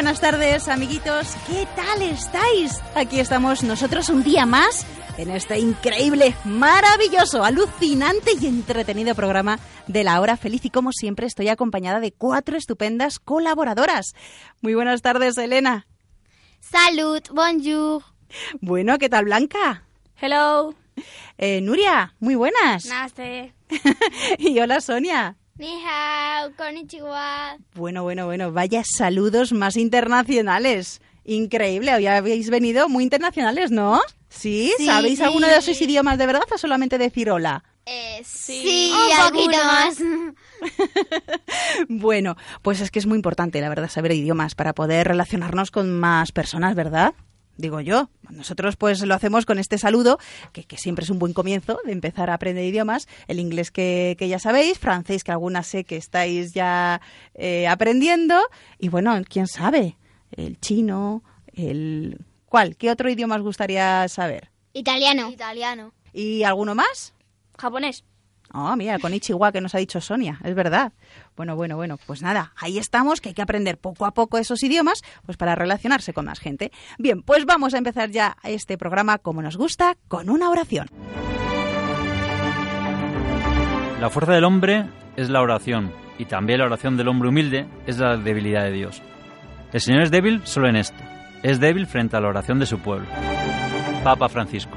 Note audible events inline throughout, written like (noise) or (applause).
Buenas tardes, amiguitos. ¿Qué tal estáis? Aquí estamos nosotros un día más en este increíble, maravilloso, alucinante y entretenido programa de la hora feliz. Y como siempre, estoy acompañada de cuatro estupendas colaboradoras. Muy buenas tardes, Elena. Salud, bonjour. Bueno, ¿qué tal, Blanca? Hello. Eh, Nuria, muy buenas. Namaste. (laughs) y hola, Sonia. Ni hao, konnichiwa. Bueno, bueno, bueno, vaya saludos más internacionales. Increíble, hoy habéis venido muy internacionales, ¿no? ¿Sí? Sí, ¿Sabéis sí. alguno de esos idiomas de verdad o solamente decir hola? Eh, sí, Sí, un poquito más. (laughs) Bueno, pues es que es muy importante, la verdad, saber idiomas para poder relacionarnos con más personas, ¿verdad? Digo yo. Nosotros pues lo hacemos con este saludo, que, que siempre es un buen comienzo de empezar a aprender idiomas. El inglés que, que ya sabéis, francés que algunas sé que estáis ya eh, aprendiendo. Y bueno, quién sabe, el chino, el... ¿Cuál? ¿Qué otro idioma os gustaría saber? Italiano. Italiano. ¿Y alguno más? Japonés. Oh, mira, con Ichiwa que nos ha dicho Sonia, es verdad. Bueno, bueno, bueno, pues nada, ahí estamos, que hay que aprender poco a poco esos idiomas, pues para relacionarse con más gente. Bien, pues vamos a empezar ya este programa como nos gusta, con una oración. La fuerza del hombre es la oración, y también la oración del hombre humilde es la debilidad de Dios. El Señor es débil solo en esto, es débil frente a la oración de su pueblo. Papa Francisco.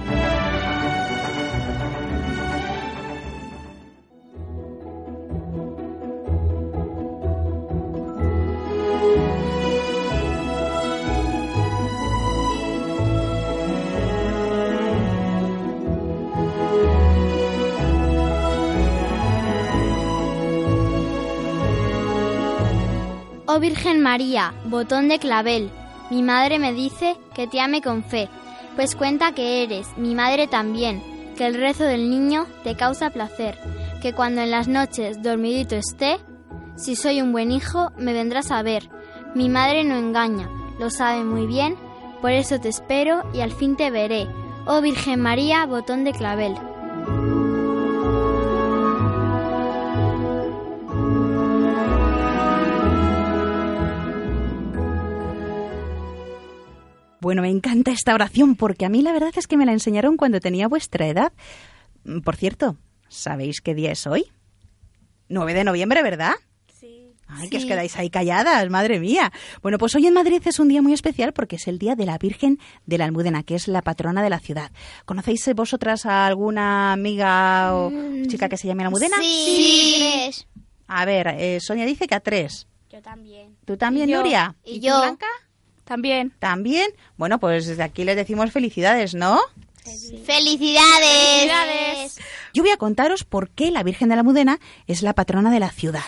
Oh Virgen María, botón de clavel, mi madre me dice que te ame con fe, pues cuenta que eres mi madre también, que el rezo del niño te causa placer, que cuando en las noches dormidito esté, si soy un buen hijo me vendrás a ver. Mi madre no engaña, lo sabe muy bien, por eso te espero y al fin te veré. Oh Virgen María, botón de clavel. Bueno, me encanta esta oración porque a mí la verdad es que me la enseñaron cuando tenía vuestra edad. Mm, Por cierto, ¿sabéis qué día es hoy? 9 de noviembre, ¿verdad? Sí. Ay, que os quedáis ahí calladas, madre mía. Bueno, pues hoy en Madrid es un día muy especial porque es el día de la Virgen de la Almudena, que es la patrona de la ciudad. ¿Conocéis eh, vosotras a alguna amiga o chica que se llame Almudena? Sí. A ver, eh, Sonia dice que a tres. Yo también. ¿Tú también, Y yo. Nuria? Y tú, yo. Blanca? También. ¿También? Bueno, pues desde aquí les decimos felicidades, ¿no? ¡Felicidades! Felicidades. Yo voy a contaros por qué la Virgen de la Almudena es la patrona de la ciudad.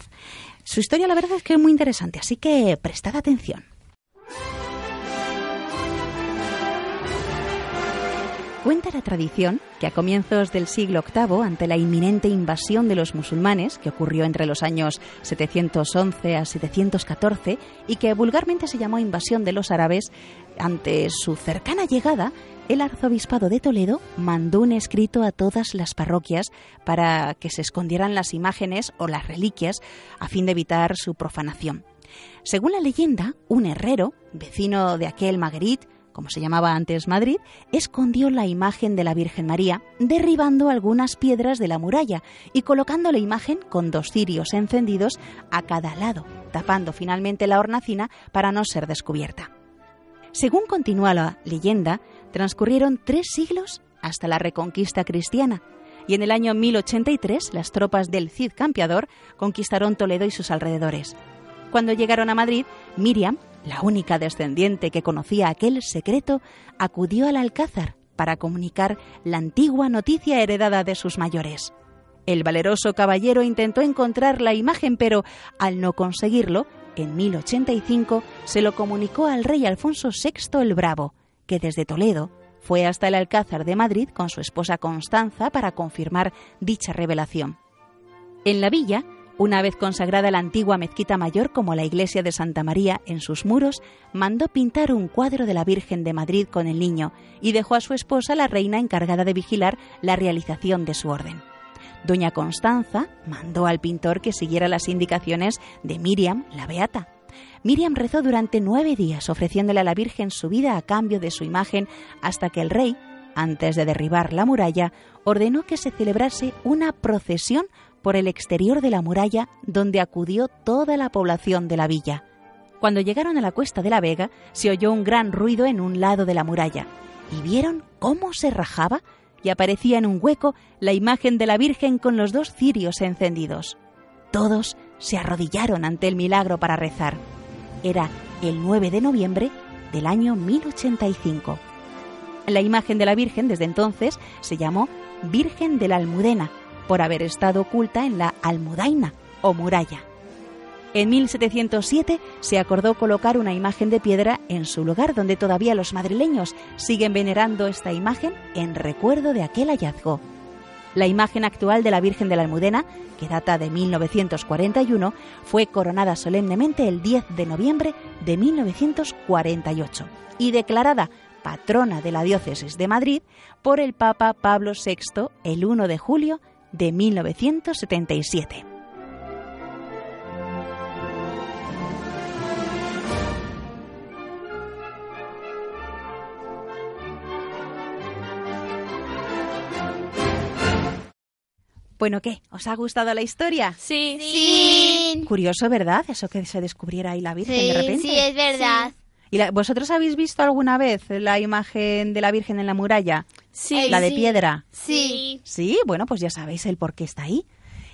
Su historia, la verdad, es que es muy interesante, así que prestad atención. Cuenta la tradición que a comienzos del siglo VIII, ante la inminente invasión de los musulmanes, que ocurrió entre los años 711 a 714, y que vulgarmente se llamó invasión de los árabes, ante su cercana llegada, el arzobispado de Toledo mandó un escrito a todas las parroquias para que se escondieran las imágenes o las reliquias a fin de evitar su profanación. Según la leyenda, un herrero, vecino de aquel Maguerit, como se llamaba antes Madrid, escondió la imagen de la Virgen María, derribando algunas piedras de la muralla y colocando la imagen con dos cirios encendidos a cada lado, tapando finalmente la hornacina para no ser descubierta. Según continúa la leyenda, transcurrieron tres siglos hasta la reconquista cristiana, y en el año 1083 las tropas del Cid Campeador conquistaron Toledo y sus alrededores. Cuando llegaron a Madrid, Miriam, la única descendiente que conocía aquel secreto, acudió al alcázar para comunicar la antigua noticia heredada de sus mayores. El valeroso caballero intentó encontrar la imagen, pero al no conseguirlo, en 1085 se lo comunicó al rey Alfonso VI el Bravo, que desde Toledo fue hasta el Alcázar de Madrid con su esposa Constanza para confirmar dicha revelación. En la villa, una vez consagrada la antigua mezquita mayor como la iglesia de Santa María en sus muros, mandó pintar un cuadro de la Virgen de Madrid con el niño y dejó a su esposa la reina encargada de vigilar la realización de su orden. Doña Constanza mandó al pintor que siguiera las indicaciones de Miriam, la beata. Miriam rezó durante nueve días ofreciéndole a la Virgen su vida a cambio de su imagen hasta que el rey, antes de derribar la muralla, ordenó que se celebrase una procesión por el exterior de la muralla donde acudió toda la población de la villa. Cuando llegaron a la cuesta de la Vega, se oyó un gran ruido en un lado de la muralla y vieron cómo se rajaba y aparecía en un hueco la imagen de la Virgen con los dos cirios encendidos. Todos se arrodillaron ante el milagro para rezar. Era el 9 de noviembre del año 1085. La imagen de la Virgen desde entonces se llamó Virgen de la Almudena, por haber estado oculta en la Almudaina o muralla. En 1707 se acordó colocar una imagen de piedra en su lugar, donde todavía los madrileños siguen venerando esta imagen en recuerdo de aquel hallazgo. La imagen actual de la Virgen de la Almudena, que data de 1941, fue coronada solemnemente el 10 de noviembre de 1948 y declarada patrona de la diócesis de Madrid por el Papa Pablo VI el 1 de julio 1977. Bueno, ¿qué? ¿Os ha gustado la historia? Sí. Sí. Curioso, ¿verdad? Eso que se descubriera ahí la Virgen de repente. Sí, es verdad. ¿Y la- vosotros habéis visto alguna vez la imagen de la Virgen en la muralla? Sí. La de sí. piedra. Sí. Sí, bueno, pues ya sabéis el por qué está ahí.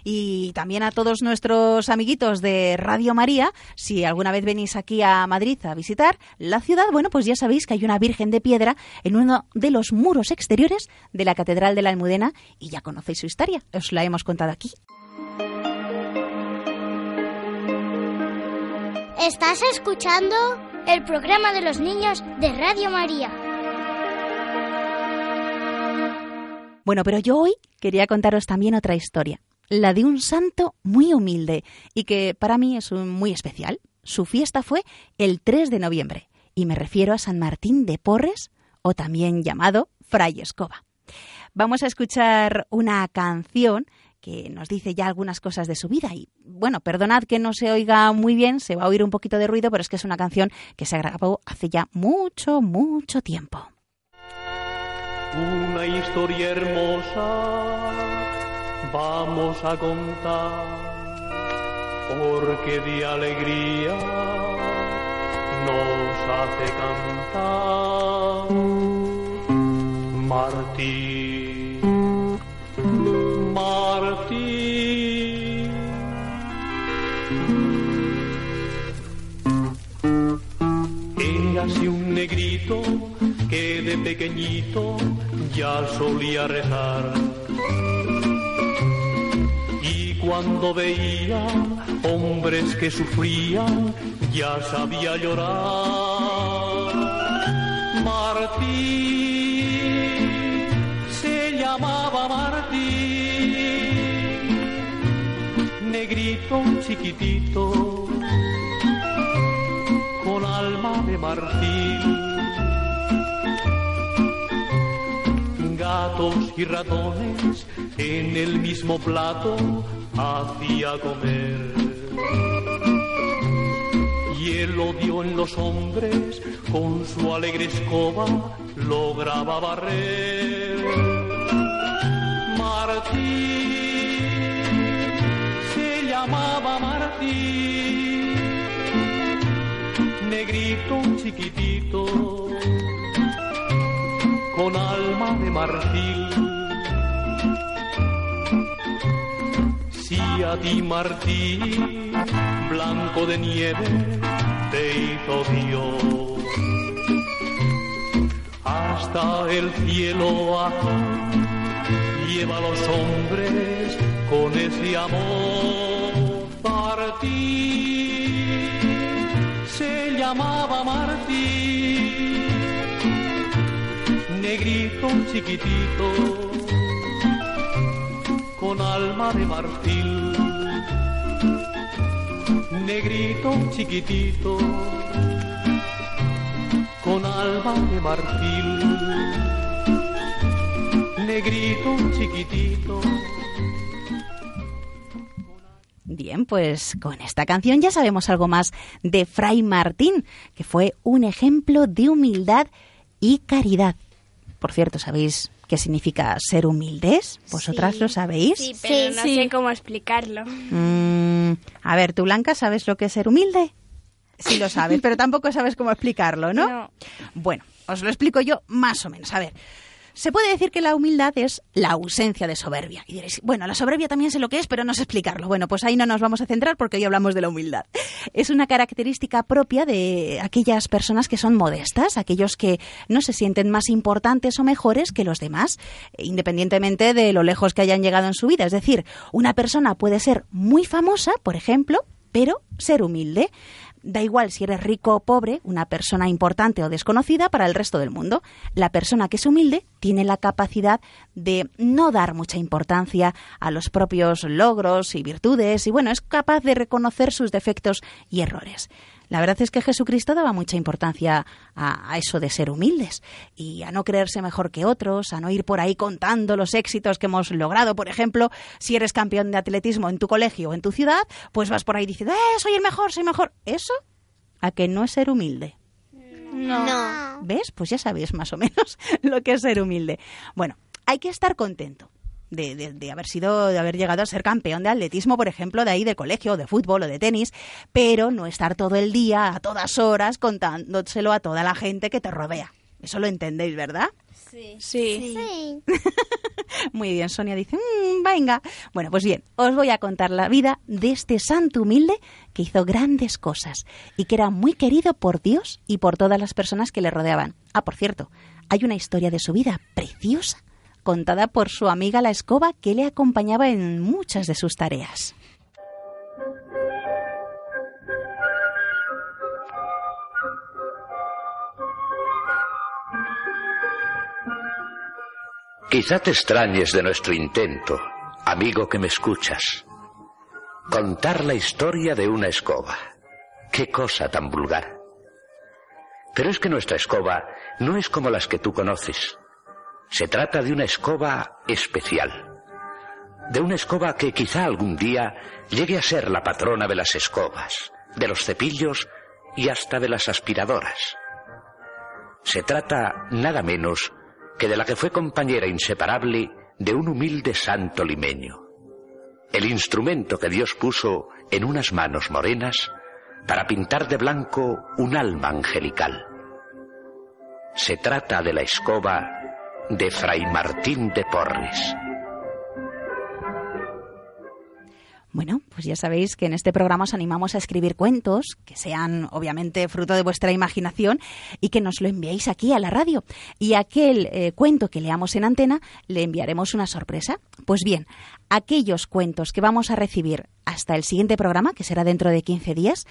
Y también a todos nuestros amiguitos de Radio María, si alguna vez venís aquí a Madrid a visitar la ciudad, bueno, pues ya sabéis que hay una Virgen de piedra en uno de los muros exteriores de la Catedral de la Almudena y ya conocéis su historia, os la hemos contado aquí. Estás escuchando el programa de los niños de Radio María. Bueno, pero yo hoy quería contaros también otra historia, la de un santo muy humilde y que para mí es muy especial. Su fiesta fue el 3 de noviembre y me refiero a San Martín de Porres o también llamado Fray Escoba. Vamos a escuchar una canción que nos dice ya algunas cosas de su vida y bueno, perdonad que no se oiga muy bien, se va a oír un poquito de ruido, pero es que es una canción que se grabó hace ya mucho, mucho tiempo. Una historia hermosa vamos a contar, porque de alegría nos hace cantar. Martín, Martín. Era así un negrito que de pequeñito ya solía rezar. Y cuando veía hombres que sufrían, ya sabía llorar. Martín se llamaba Martín, negrito chiquitito, con alma de marfil. Gatos y ratones en el mismo plato hacía comer. Y el odio en los hombres con su alegre escoba lograba barrer. Martín se llamaba Martín, negrito chiquitito con alma de marfil. Si a ti Martín, blanco de nieve, te hizo Dios. hasta el cielo azul. Lleva a los hombres con ese amor partir. Se llamaba Martín, negrito chiquitito, con alma de marfil. Negrito chiquitito, con alma de marfil. Negrito chiquitito. Bien, pues con esta canción ya sabemos algo más de Fray Martín, que fue un ejemplo de humildad y caridad. Por cierto, ¿sabéis qué significa ser humildes? ¿Vosotras lo sabéis? Sí, pero Sí, no sí. sé cómo explicarlo. Mm, a ver, tú, Blanca, ¿sabes lo que es ser humilde? Sí lo sabes, (laughs) pero tampoco sabes cómo explicarlo, ¿no? No. Bueno, os lo explico yo más o menos. A ver, se puede decir que la humildad es la ausencia de soberbia. Y diréis, bueno, la soberbia también sé lo que es, pero no sé explicarlo. Bueno, pues ahí no nos vamos a centrar porque hoy hablamos de la humildad. Es una característica propia de aquellas personas que son modestas, aquellos que no se sienten más importantes o mejores que los demás, independientemente de lo lejos que hayan llegado en su vida. Es decir, una persona puede ser muy famosa, por ejemplo, pero ser humilde. Da igual si eres rico o pobre, una persona importante o desconocida para el resto del mundo. La persona que es humilde tiene la capacidad de no dar mucha importancia a los propios logros y virtudes y bueno, es capaz de reconocer sus defectos y errores. La verdad es que Jesucristo daba mucha importancia a, a eso de ser humildes y a no creerse mejor que otros, a no ir por ahí contando los éxitos que hemos logrado. Por ejemplo, si eres campeón de atletismo en tu colegio o en tu ciudad, pues vas por ahí diciendo, ¡eh, soy el mejor, soy mejor! Eso, a que no es ser humilde. No. ¿Ves? Pues ya sabéis más o menos (laughs) lo que es ser humilde. Bueno, hay que estar contento. De, de- de haber sido, de haber llegado a ser campeón de atletismo, por ejemplo, de ahí de colegio, de fútbol o de tenis, pero no estar todo el día, a todas horas, contándoselo a toda la gente que te rodea. Eso lo entendéis, ¿verdad? Sí. Sí. (laughs) Muy bien, Sonia dice, "Mm, venga. Bueno, pues bien, os voy a contar la vida de este santo humilde que hizo grandes cosas y que era muy querido por Dios y por todas las personas que le rodeaban. Ah, por cierto, hay una historia de su vida preciosa contada por su amiga la escoba que le acompañaba en muchas de sus tareas. Quizá te extrañes de nuestro intento, amigo que me escuchas. Contar la historia de una escoba. Qué cosa tan vulgar. Pero es que nuestra escoba no es como las que tú conoces. Se trata de una escoba especial. De una escoba que quizá algún día llegue a ser la patrona de las escobas, de los cepillos y hasta de las aspiradoras. Se trata nada menos que de la que fue compañera inseparable de un humilde santo limeño. El instrumento que Dios puso en unas manos morenas para pintar de blanco un alma angelical. Se trata de la escoba de Fray Martín de Porres. Bueno, pues ya sabéis que en este programa os animamos a escribir cuentos que sean obviamente fruto de vuestra imaginación y que nos lo enviéis aquí a la radio. Y aquel eh, cuento que leamos en antena le enviaremos una sorpresa. Pues bien, aquellos cuentos que vamos a recibir hasta el siguiente programa, que será dentro de 15 días,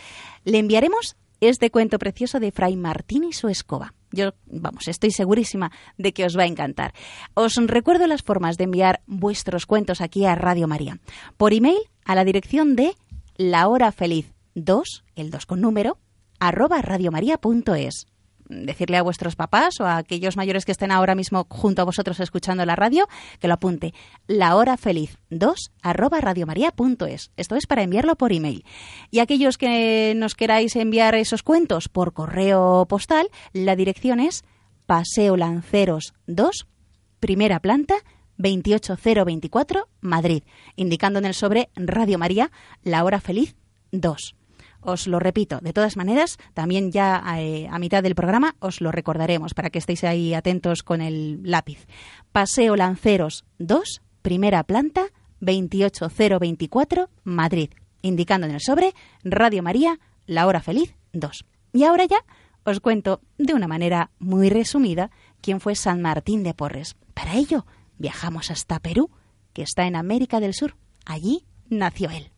le enviaremos este cuento precioso de Fray Martín y su escoba. Yo, vamos, estoy segurísima de que os va a encantar. Os recuerdo las formas de enviar vuestros cuentos aquí a Radio María. Por email a la dirección de la hora feliz 2, el 2 con número, arroba radiomaria.es. Decirle a vuestros papás o a aquellos mayores que estén ahora mismo junto a vosotros escuchando la radio que lo apunte. La hora feliz 2 arroba radiomaria.es. Esto es para enviarlo por email. Y aquellos que nos queráis enviar esos cuentos por correo postal, la dirección es Paseo Lanceros 2, primera planta, 28024, Madrid, indicando en el sobre Radio María, la hora feliz 2. Os lo repito, de todas maneras, también ya eh, a mitad del programa os lo recordaremos para que estéis ahí atentos con el lápiz. Paseo Lanceros 2, primera planta, 28024, Madrid, indicando en el sobre Radio María, la hora feliz 2. Y ahora ya os cuento de una manera muy resumida quién fue San Martín de Porres. Para ello, viajamos hasta Perú, que está en América del Sur. Allí nació él.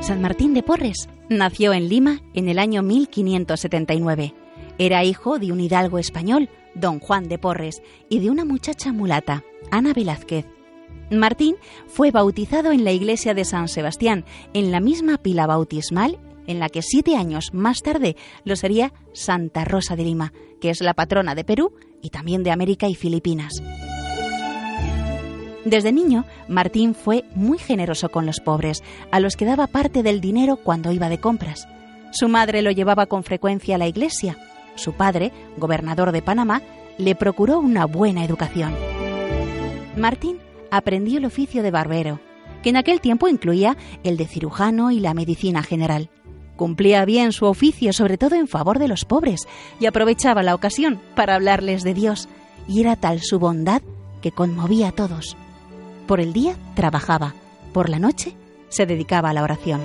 San Martín de Porres nació en Lima en el año 1579. Era hijo de un hidalgo español, don Juan de Porres, y de una muchacha mulata, Ana Velázquez. Martín fue bautizado en la iglesia de San Sebastián, en la misma pila bautismal en la que siete años más tarde lo sería Santa Rosa de Lima, que es la patrona de Perú y también de América y Filipinas. Desde niño, Martín fue muy generoso con los pobres, a los que daba parte del dinero cuando iba de compras. Su madre lo llevaba con frecuencia a la iglesia. Su padre, gobernador de Panamá, le procuró una buena educación. Martín aprendió el oficio de barbero, que en aquel tiempo incluía el de cirujano y la medicina general. Cumplía bien su oficio, sobre todo en favor de los pobres, y aprovechaba la ocasión para hablarles de Dios, y era tal su bondad que conmovía a todos. Por el día trabajaba, por la noche se dedicaba a la oración.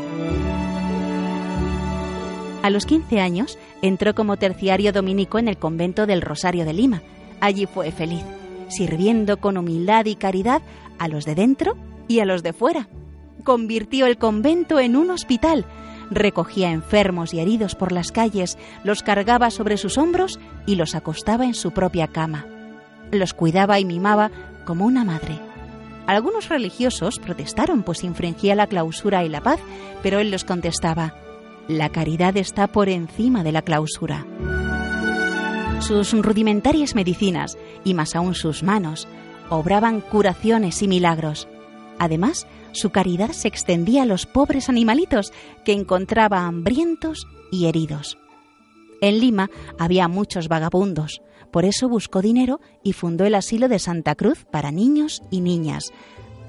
A los 15 años entró como terciario dominico en el convento del Rosario de Lima. Allí fue feliz, sirviendo con humildad y caridad a los de dentro y a los de fuera. Convirtió el convento en un hospital, recogía enfermos y heridos por las calles, los cargaba sobre sus hombros y los acostaba en su propia cama. Los cuidaba y mimaba como una madre. Algunos religiosos protestaron pues infringía la clausura y la paz, pero él los contestaba, la caridad está por encima de la clausura. Sus rudimentarias medicinas, y más aún sus manos, obraban curaciones y milagros. Además, su caridad se extendía a los pobres animalitos que encontraba hambrientos y heridos. En Lima había muchos vagabundos, por eso buscó dinero y fundó el asilo de Santa Cruz para niños y niñas,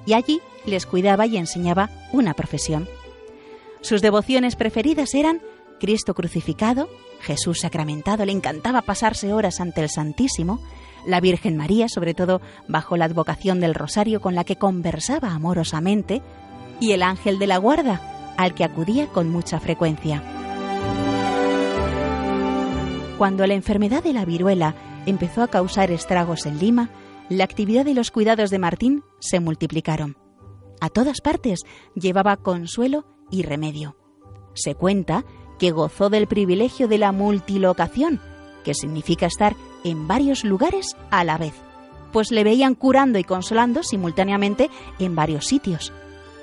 y allí les cuidaba y enseñaba una profesión. Sus devociones preferidas eran Cristo crucificado, Jesús sacramentado, le encantaba pasarse horas ante el Santísimo, la Virgen María, sobre todo bajo la advocación del Rosario con la que conversaba amorosamente, y el ángel de la guarda, al que acudía con mucha frecuencia. Cuando la enfermedad de la viruela empezó a causar estragos en Lima, la actividad y los cuidados de Martín se multiplicaron. A todas partes llevaba consuelo y remedio. Se cuenta que gozó del privilegio de la multilocación, que significa estar en varios lugares a la vez, pues le veían curando y consolando simultáneamente en varios sitios.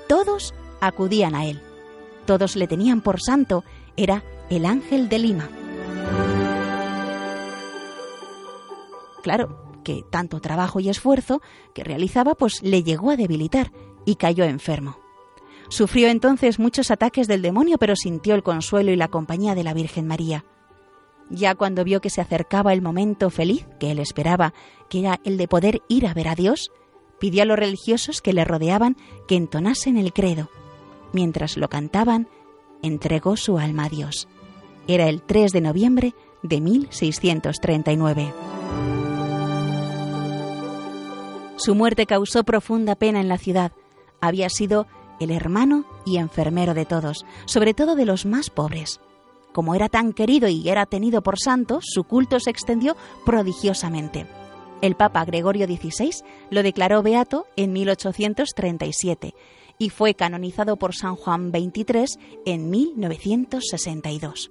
Todos acudían a él. Todos le tenían por santo. Era el ángel de Lima. Claro que tanto trabajo y esfuerzo que realizaba pues le llegó a debilitar y cayó enfermo. Sufrió entonces muchos ataques del demonio, pero sintió el consuelo y la compañía de la Virgen María. Ya cuando vio que se acercaba el momento feliz que él esperaba, que era el de poder ir a ver a Dios, pidió a los religiosos que le rodeaban que entonasen el credo. Mientras lo cantaban, entregó su alma a Dios. Era el 3 de noviembre de 1639. Su muerte causó profunda pena en la ciudad. Había sido el hermano y enfermero de todos, sobre todo de los más pobres. Como era tan querido y era tenido por santo, su culto se extendió prodigiosamente. El Papa Gregorio XVI lo declaró beato en 1837 y fue canonizado por San Juan XXIII en 1962.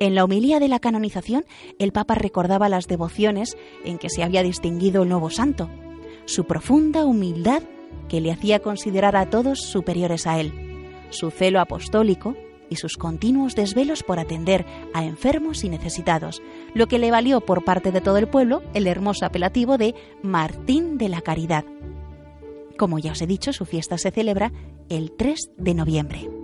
En la homilía de la canonización, el Papa recordaba las devociones en que se había distinguido el nuevo santo, su profunda humildad que le hacía considerar a todos superiores a él, su celo apostólico y sus continuos desvelos por atender a enfermos y necesitados, lo que le valió por parte de todo el pueblo el hermoso apelativo de Martín de la Caridad. Como ya os he dicho, su fiesta se celebra el 3 de noviembre.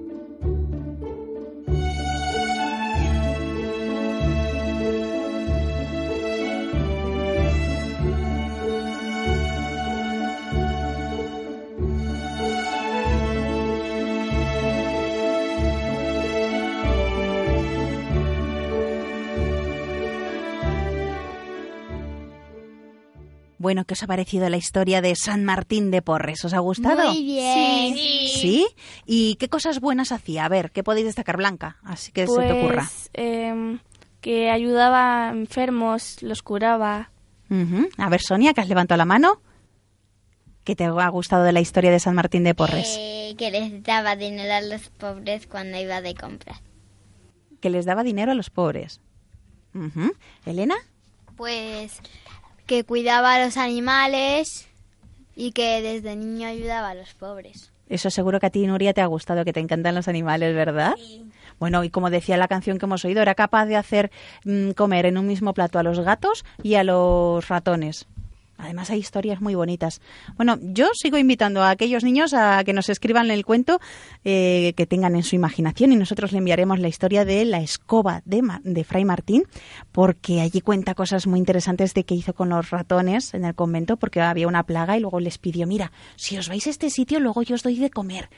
Bueno, ¿qué os ha parecido la historia de San Martín de Porres? ¿Os ha gustado? Muy bien. ¿Sí? ¿Y qué cosas buenas hacía? A ver, ¿qué podéis destacar, Blanca? Así que se te ocurra. Pues, em, que ayudaba a enfermos, los curaba. A ver, Sonia, que has levantado la mano. ¿Qué te ha gustado de la historia de San Martín de Porres? Eh, que les daba dinero a los pobres cuando iba de compras. Que les daba dinero a los pobres. ¿Elena? Pues que cuidaba a los animales y que desde niño ayudaba a los pobres. Eso seguro que a ti, Nuria, te ha gustado, que te encantan los animales, ¿verdad? Bueno, y como decía la canción que hemos oído, era capaz de hacer mm, comer en un mismo plato a los gatos y a los ratones. Además hay historias muy bonitas. Bueno, yo sigo invitando a aquellos niños a que nos escriban el cuento eh, que tengan en su imaginación y nosotros le enviaremos la historia de la escoba de, Ma- de Fray Martín porque allí cuenta cosas muy interesantes de qué hizo con los ratones en el convento porque había una plaga y luego les pidió, mira, si os vais a este sitio luego yo os doy de comer.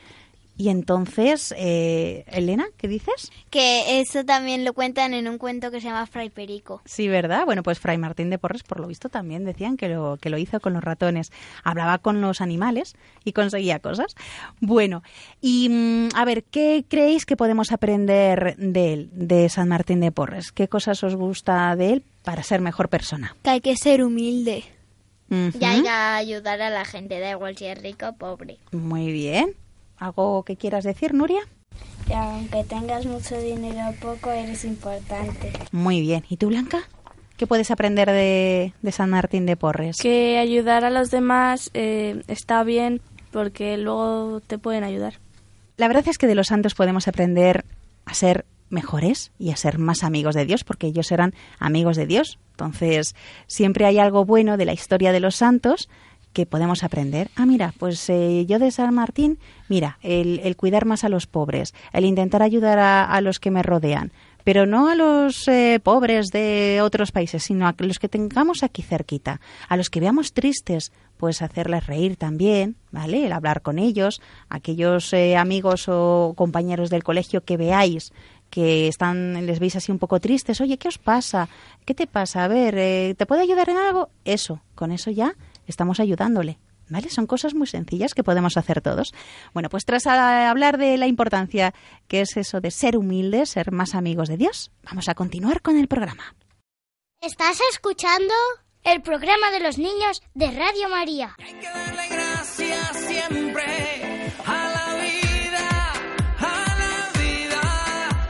Y entonces, eh, Elena, ¿qué dices? Que eso también lo cuentan en un cuento que se llama Fray Perico. Sí, ¿verdad? Bueno, pues Fray Martín de Porres, por lo visto, también decían que lo, que lo hizo con los ratones. Hablaba con los animales y conseguía cosas. Bueno, y mm, a ver, ¿qué creéis que podemos aprender de él, de San Martín de Porres? ¿Qué cosas os gusta de él para ser mejor persona? Que hay que ser humilde. Ujú. Y hay que ayudar a la gente, da igual si es rico o pobre. Muy bien. ¿Algo que quieras decir, Nuria? Que aunque tengas mucho dinero o poco, eres importante. Muy bien. ¿Y tú, Blanca? ¿Qué puedes aprender de, de San Martín de Porres? Que ayudar a los demás eh, está bien porque luego te pueden ayudar. La verdad es que de los santos podemos aprender a ser mejores y a ser más amigos de Dios, porque ellos eran amigos de Dios. Entonces, siempre hay algo bueno de la historia de los santos que podemos aprender. Ah, mira, pues eh, yo de San Martín, mira, el, el cuidar más a los pobres, el intentar ayudar a, los que me rodean, pero no a los eh, pobres de otros países, sino a los que tengamos aquí cerquita, a los que veamos tristes, pues hacerles reír también, ¿vale? El hablar con ellos, aquellos eh, amigos o compañeros del colegio que veáis que están, les veis así un poco tristes, oye, ¿qué os pasa? ¿Qué te pasa? A ver, eh, ¿te puedo ayudar en algo? Eso, con eso ya estamos ayudándole. ¿Vale? Son cosas muy sencillas que podemos hacer todos. Bueno, pues tras a- hablar de la importancia que es eso de ser humildes, ser más amigos de Dios, vamos a continuar con el programa. ¿Estás escuchando? El programa de los niños de Radio María. darle gracias siempre a la vida, a la vida,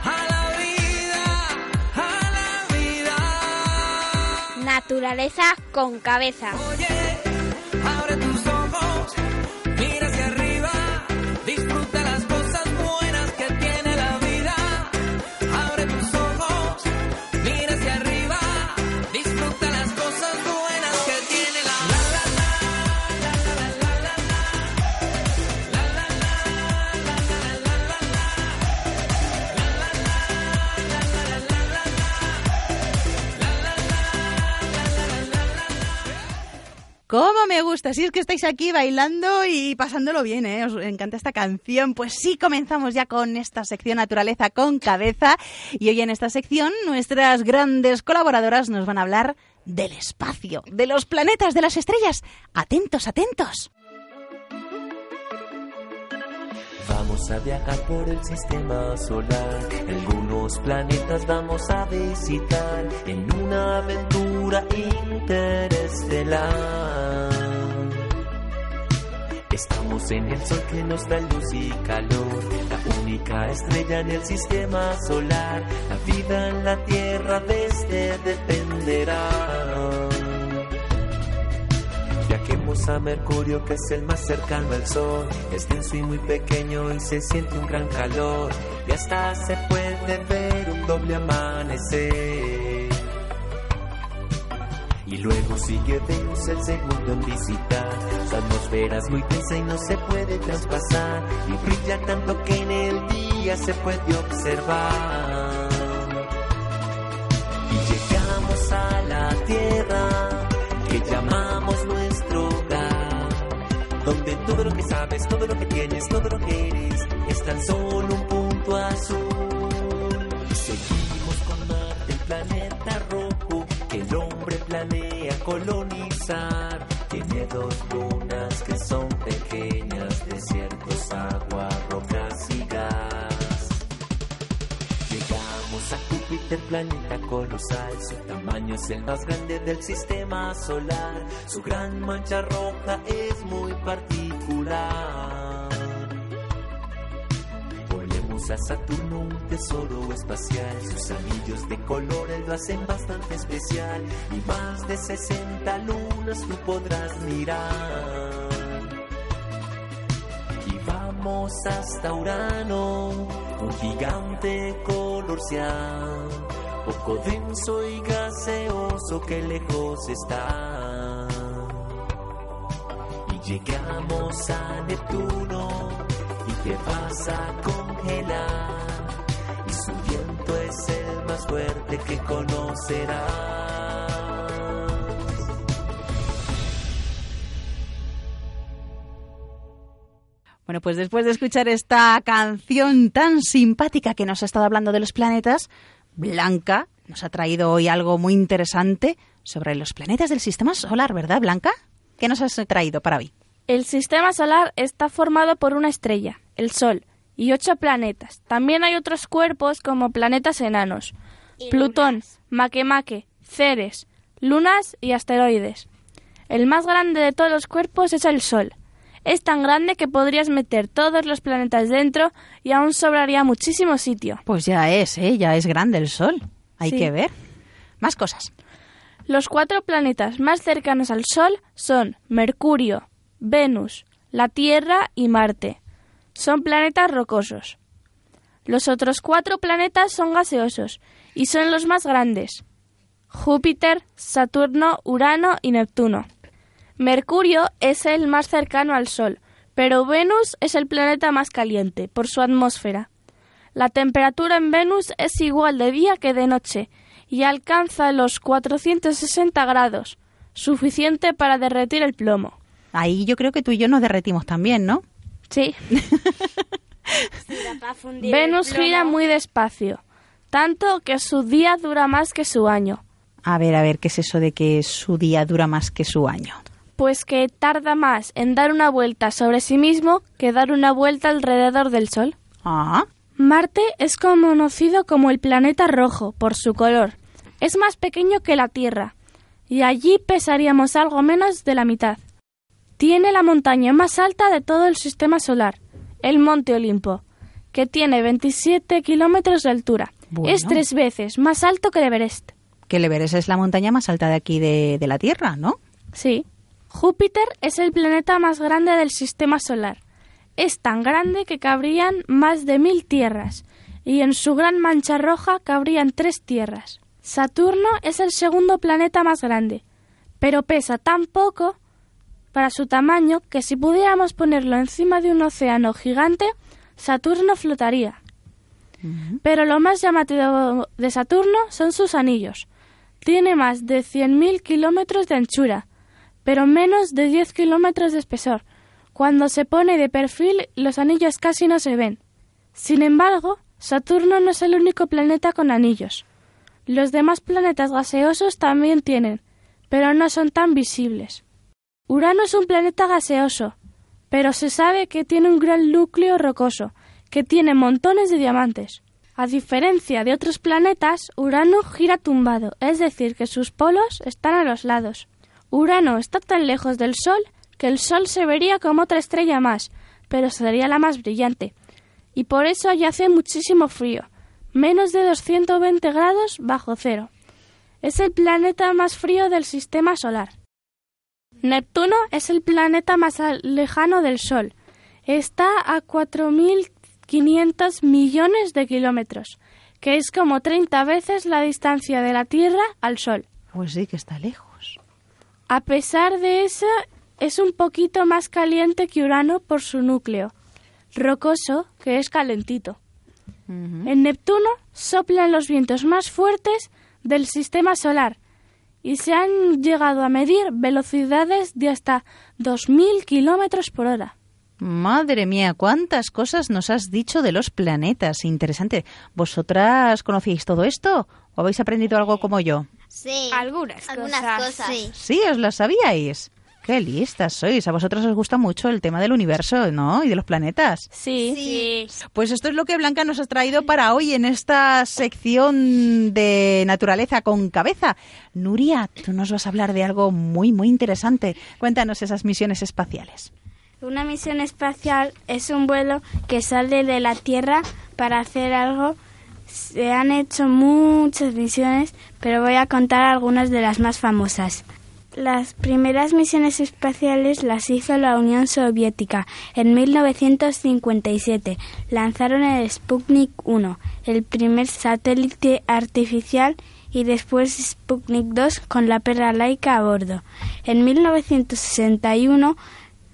a la vida, a la vida. Naturaleza con cabeza. Oye, ¿Cómo me gusta? Si es que estáis aquí bailando y pasándolo bien, ¿eh? Os encanta esta canción. Pues sí, comenzamos ya con esta sección Naturaleza con Cabeza. Y hoy en esta sección nuestras grandes colaboradoras nos van a hablar del espacio, de los planetas, de las estrellas. Atentos, atentos. Vamos a viajar por el sistema solar, algunos planetas vamos a visitar en una aventura interestelar. Estamos en el sol que nos da luz y calor, la única estrella en el sistema solar, la vida en la Tierra de este dependerá. Viajemos a Mercurio, que es el más cercano al Sol. Es denso y muy pequeño y se siente un gran calor. Y hasta se puede ver un doble amanecer. Y luego sigue Venus el segundo en visitar. Su atmósfera es muy densa y no se puede traspasar. Y brilla tanto que en el día se puede observar. Y llegamos a la Tierra todo lo que sabes, todo lo que tienes, todo lo que eres, es tan solo un punto azul. Seguimos con Marte, el planeta rojo, que el hombre planea colonizar. Tiene dos lunas que son pequeñas, desiertos, agua, Júpiter, planeta colosal. Su tamaño es el más grande del sistema solar. Su gran mancha roja es muy particular. Volvemos a Saturno, un tesoro espacial. Sus anillos de colores lo hacen bastante especial. Y más de 60 lunas tú podrás mirar. Y vamos hasta Urano, un gigante color cian, poco denso y gaseoso que lejos está. Y llegamos a Neptuno y te vas a congelar. Y su viento es el más fuerte que conocerás. Bueno, pues después de escuchar esta canción tan simpática que nos ha estado hablando de los planetas, Blanca nos ha traído hoy algo muy interesante sobre los planetas del sistema solar, ¿verdad, Blanca? ¿Qué nos has traído para hoy? El sistema solar está formado por una estrella, el Sol, y ocho planetas. También hay otros cuerpos como planetas enanos, Plutón, Makemake, Ceres, lunas y asteroides. El más grande de todos los cuerpos es el Sol. Es tan grande que podrías meter todos los planetas dentro y aún sobraría muchísimo sitio. Pues ya es, ¿eh? Ya es grande el Sol. Hay Sí. que ver. Más cosas. Los cuatro planetas más cercanos al Sol son Mercurio, Venus, la Tierra y Marte. Son planetas rocosos. Los otros cuatro planetas son gaseosos y son los más grandes. Júpiter, Saturno, Urano y Neptuno. Mercurio es el más cercano al Sol, pero Venus es el planeta más caliente por su atmósfera. La temperatura en Venus es igual de día que de noche y alcanza los 460 grados, suficiente para derretir el plomo. Ahí yo creo que tú y yo nos derretimos también, ¿no? Sí. (laughs) Venus gira muy despacio, tanto que su día dura más que su año, A ver, a ver, ¿qué es eso de que su día dura más que su año? Pues que tarda más en dar una vuelta sobre sí mismo que dar una vuelta alrededor del Sol. Ah, Marte es conocido como el planeta rojo por su color. Es más pequeño que la Tierra, y allí pesaríamos algo menos de la mitad. Tiene la montaña más alta de todo el sistema solar, el Monte Olimpo, que tiene 27 kilómetros de altura. Bueno. Es tres veces más alto que el Everest. que el Everest es la montaña más alta de aquí de, de la Tierra, ¿no? Sí. Júpiter es el planeta más grande del sistema solar. Es tan grande que cabrían más de mil tierras, y en su gran mancha roja cabrían tres tierras. Saturno es el segundo planeta más grande, pero pesa tan poco para su tamaño que si pudiéramos ponerlo encima de un océano gigante, Saturno flotaría. Pero lo más llamativo de Saturno son sus anillos. Tiene más de 100.000 kilómetros de anchura, pero menos de 10 kilómetros de espesor. Cuando se pone de perfil, los anillos casi no se ven. Sin embargo, Saturno no es el único planeta con anillos. Los demás planetas gaseosos también tienen, pero no son tan visibles. Urano es un planeta gaseoso, pero se sabe que tiene un gran núcleo rocoso, que tiene montones de diamantes. A diferencia de otros planetas, Urano gira tumbado, es decir, que sus polos están a los lados. Urano está tan lejos del Sol que el Sol se vería como otra estrella más, pero sería la más brillante. Y por eso allí hace muchísimo frío, menos de 220 grados bajo cero. Es el planeta más frío del sistema solar. Neptuno es el planeta más lejano del Sol. Está a 4.500 millones de kilómetros, que es como 30 veces la distancia de la Tierra al Sol. Pues sí, que está lejos. A pesar de eso, es un poquito más caliente que Urano por su núcleo, rocoso, que es calentito. En Neptuno soplan los vientos más fuertes del sistema solar y se han llegado a medir velocidades de hasta 2.000 kilómetros por hora. Madre mía, cuántas cosas nos has dicho de los planetas. Interesante. ¿Vosotras conocíais todo esto o habéis aprendido algo como yo? Sí. Algunas, Algunas cosas. Sí. Sí, os lo sabíais. Qué listas sois. A vosotros os gusta mucho el tema del universo, ¿no? Y de los planetas. Sí. Sí. Pues esto es lo que Blanca nos ha traído para hoy en esta sección de naturaleza con cabeza. Nuria, tú nos vas a hablar de algo muy, muy interesante. Cuéntanos esas misiones espaciales. Una misión espacial es un vuelo que sale de la Tierra para hacer algo. Se han hecho muchas misiones, pero voy a contar algunas de las más famosas. Las primeras misiones espaciales las hizo la Unión Soviética en 1957. Lanzaron el Sputnik 1, el primer satélite artificial, y después Sputnik 2 con la perra laica a bordo. En 1961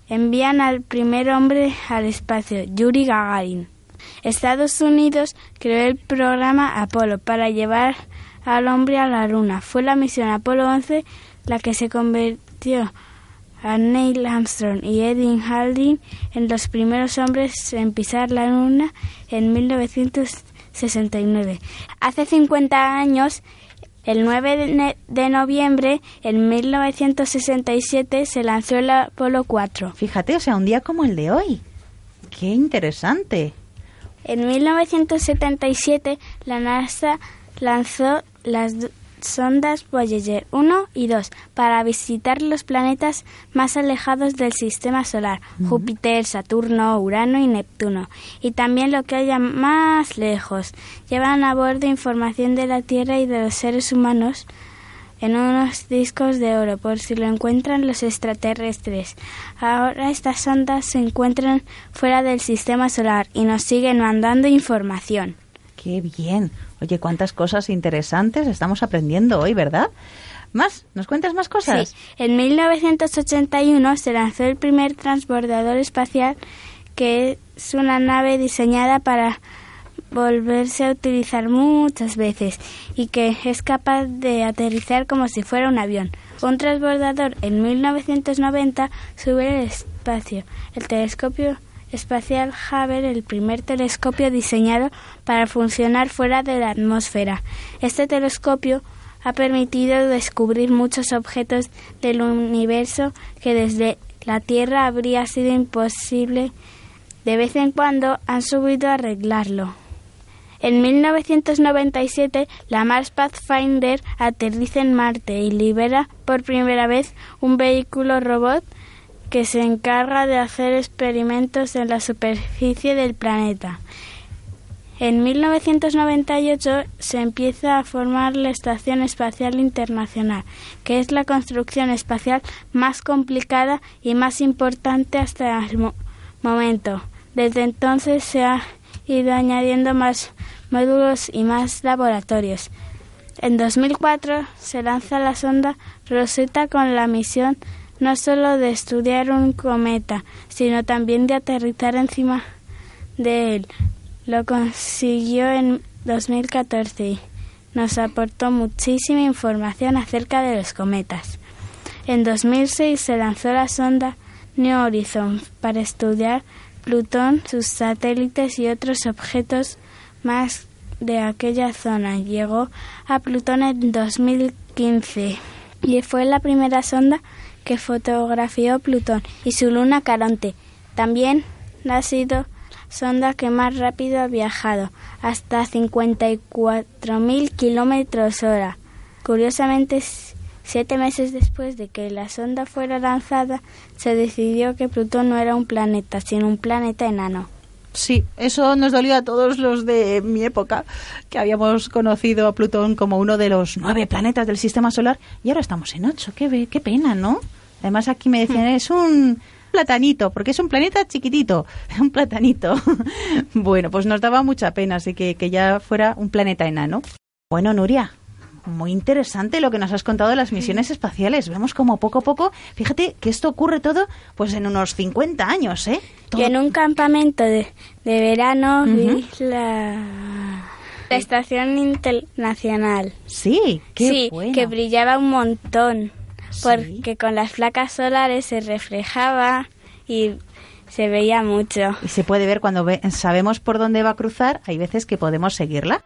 envían al primer hombre al espacio, Yuri Gagarin. Estados Unidos creó el programa Apolo para llevar al hombre a la Luna. Fue la misión Apolo 11 la que se convirtió a Neil Armstrong y Edwin Haldane en los primeros hombres en pisar la Luna en 1969. Hace 50 años, el 9 de noviembre, en 1967, se lanzó el Apolo 4. Fíjate, o sea, un día como el de hoy. Qué interesante. En 1977 la NASA lanzó las sondas Voyager 1 y 2 para visitar los planetas más alejados del sistema solar, Júpiter, Saturno, Urano y Neptuno, y también lo que haya más lejos. Llevan a bordo información de la Tierra y de los seres humanos en unos discos de oro por si lo encuentran los extraterrestres. Ahora estas sondas se encuentran fuera del sistema solar y nos siguen mandando información. Qué bien. Oye, cuántas cosas interesantes estamos aprendiendo hoy, ¿verdad? ¿Más? ¿Nos cuentas más cosas? Sí. En 1981 se lanzó el primer transbordador espacial que es una nave diseñada para volverse a utilizar muchas veces y que es capaz de aterrizar como si fuera un avión. Un transbordador en 1990 sube al espacio. El telescopio espacial Hubble, el primer telescopio diseñado para funcionar fuera de la atmósfera. Este telescopio ha permitido descubrir muchos objetos del universo que desde la Tierra habría sido imposible. De vez en cuando han subido a arreglarlo. En 1997, la Mars Pathfinder aterriza en Marte y libera por primera vez un vehículo robot que se encarga de hacer experimentos en la superficie del planeta. En 1998 se empieza a formar la Estación Espacial Internacional, que es la construcción espacial más complicada y más importante hasta el mo- momento. Desde entonces se ha ido añadiendo más módulos y más laboratorios. En 2004 se lanza la sonda Rosetta con la misión no solo de estudiar un cometa, sino también de aterrizar encima de él. Lo consiguió en 2014 y nos aportó muchísima información acerca de los cometas. En 2006 se lanzó la sonda New Horizon para estudiar Plutón, sus satélites y otros objetos más de aquella zona. Llegó a Plutón en 2015 y fue la primera sonda que fotografió Plutón y su luna Caronte. También ha sido sonda que más rápido ha viajado, hasta 54.000 kilómetros hora. Curiosamente, siete meses después de que la sonda fuera lanzada, se decidió que Plutón no era un planeta, sino un planeta enano. Sí, eso nos dolió a todos los de mi época, que habíamos conocido a Plutón como uno de los nueve planetas del sistema solar y ahora estamos en ocho. Qué, pena, ¿no? Además aquí me decían, (laughs) es un platanito, porque es un planeta chiquitito, (laughs) un platanito. (laughs) bueno, pues nos daba mucha pena, así que que ya fuera un planeta enano. Bueno, Nuria, muy interesante lo que nos has contado de las misiones espaciales. Vemos como poco a poco, fíjate que esto ocurre todo pues en unos 50 años, ¿eh? Y en un campamento de, de verano vi la, la estación internacional. Sí, qué sí, bueno. que brillaba un montón, porque con las placas solares se reflejaba y se veía mucho. Y se puede ver cuando ve- sabemos por dónde va a cruzar, hay veces que podemos seguirla.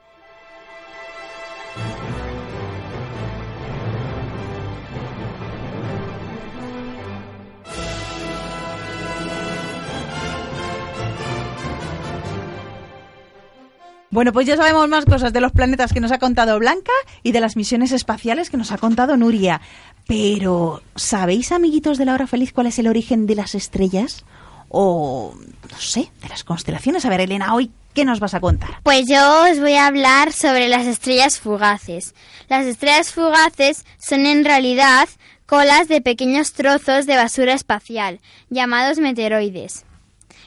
Bueno, pues ya sabemos más cosas de los planetas que nos ha contado Blanca y de las misiones espaciales que nos ha contado Nuria. Pero, ¿sabéis, amiguitos de la hora feliz, cuál es el origen de las estrellas? O, no sé, de las constelaciones. A ver, Elena, hoy, ¿qué nos vas a contar? Pues yo os voy a hablar sobre las estrellas fugaces. Las estrellas fugaces son en realidad colas de pequeños trozos de basura espacial, llamados meteoroides,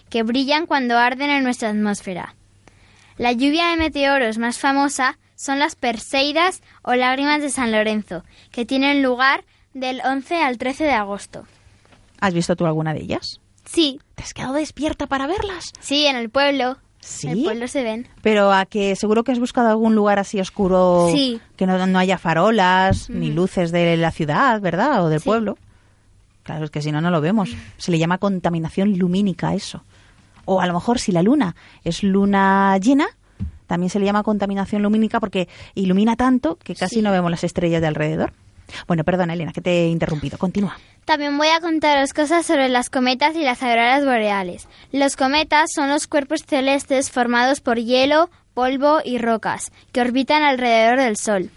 que brillan cuando arden en nuestra atmósfera. La lluvia de meteoros más famosa son las Perseidas o lágrimas de San Lorenzo, que tienen lugar del 11 al 13 de agosto. ¿Has visto tú alguna de ellas? Sí. ¿Te has quedado despierta para verlas? Sí, en el pueblo. ¿Sí? En el pueblo se ven. Pero a que seguro que has buscado algún lugar así oscuro Sí. que no, no haya farolas ni luces de la ciudad, ¿verdad? O del Sí. pueblo. Claro, es que si no, no lo vemos. Se le llama contaminación lumínica eso. O a lo mejor si la luna es luna llena, también se le llama contaminación lumínica porque ilumina tanto que casi Sí. no vemos las estrellas de alrededor. Bueno, perdona, Elena, que te he interrumpido. Continúa. También voy a contaros cosas sobre las cometas y las auroras boreales. Los cometas son los cuerpos celestes formados por hielo, polvo y rocas, que orbitan alrededor del Sol.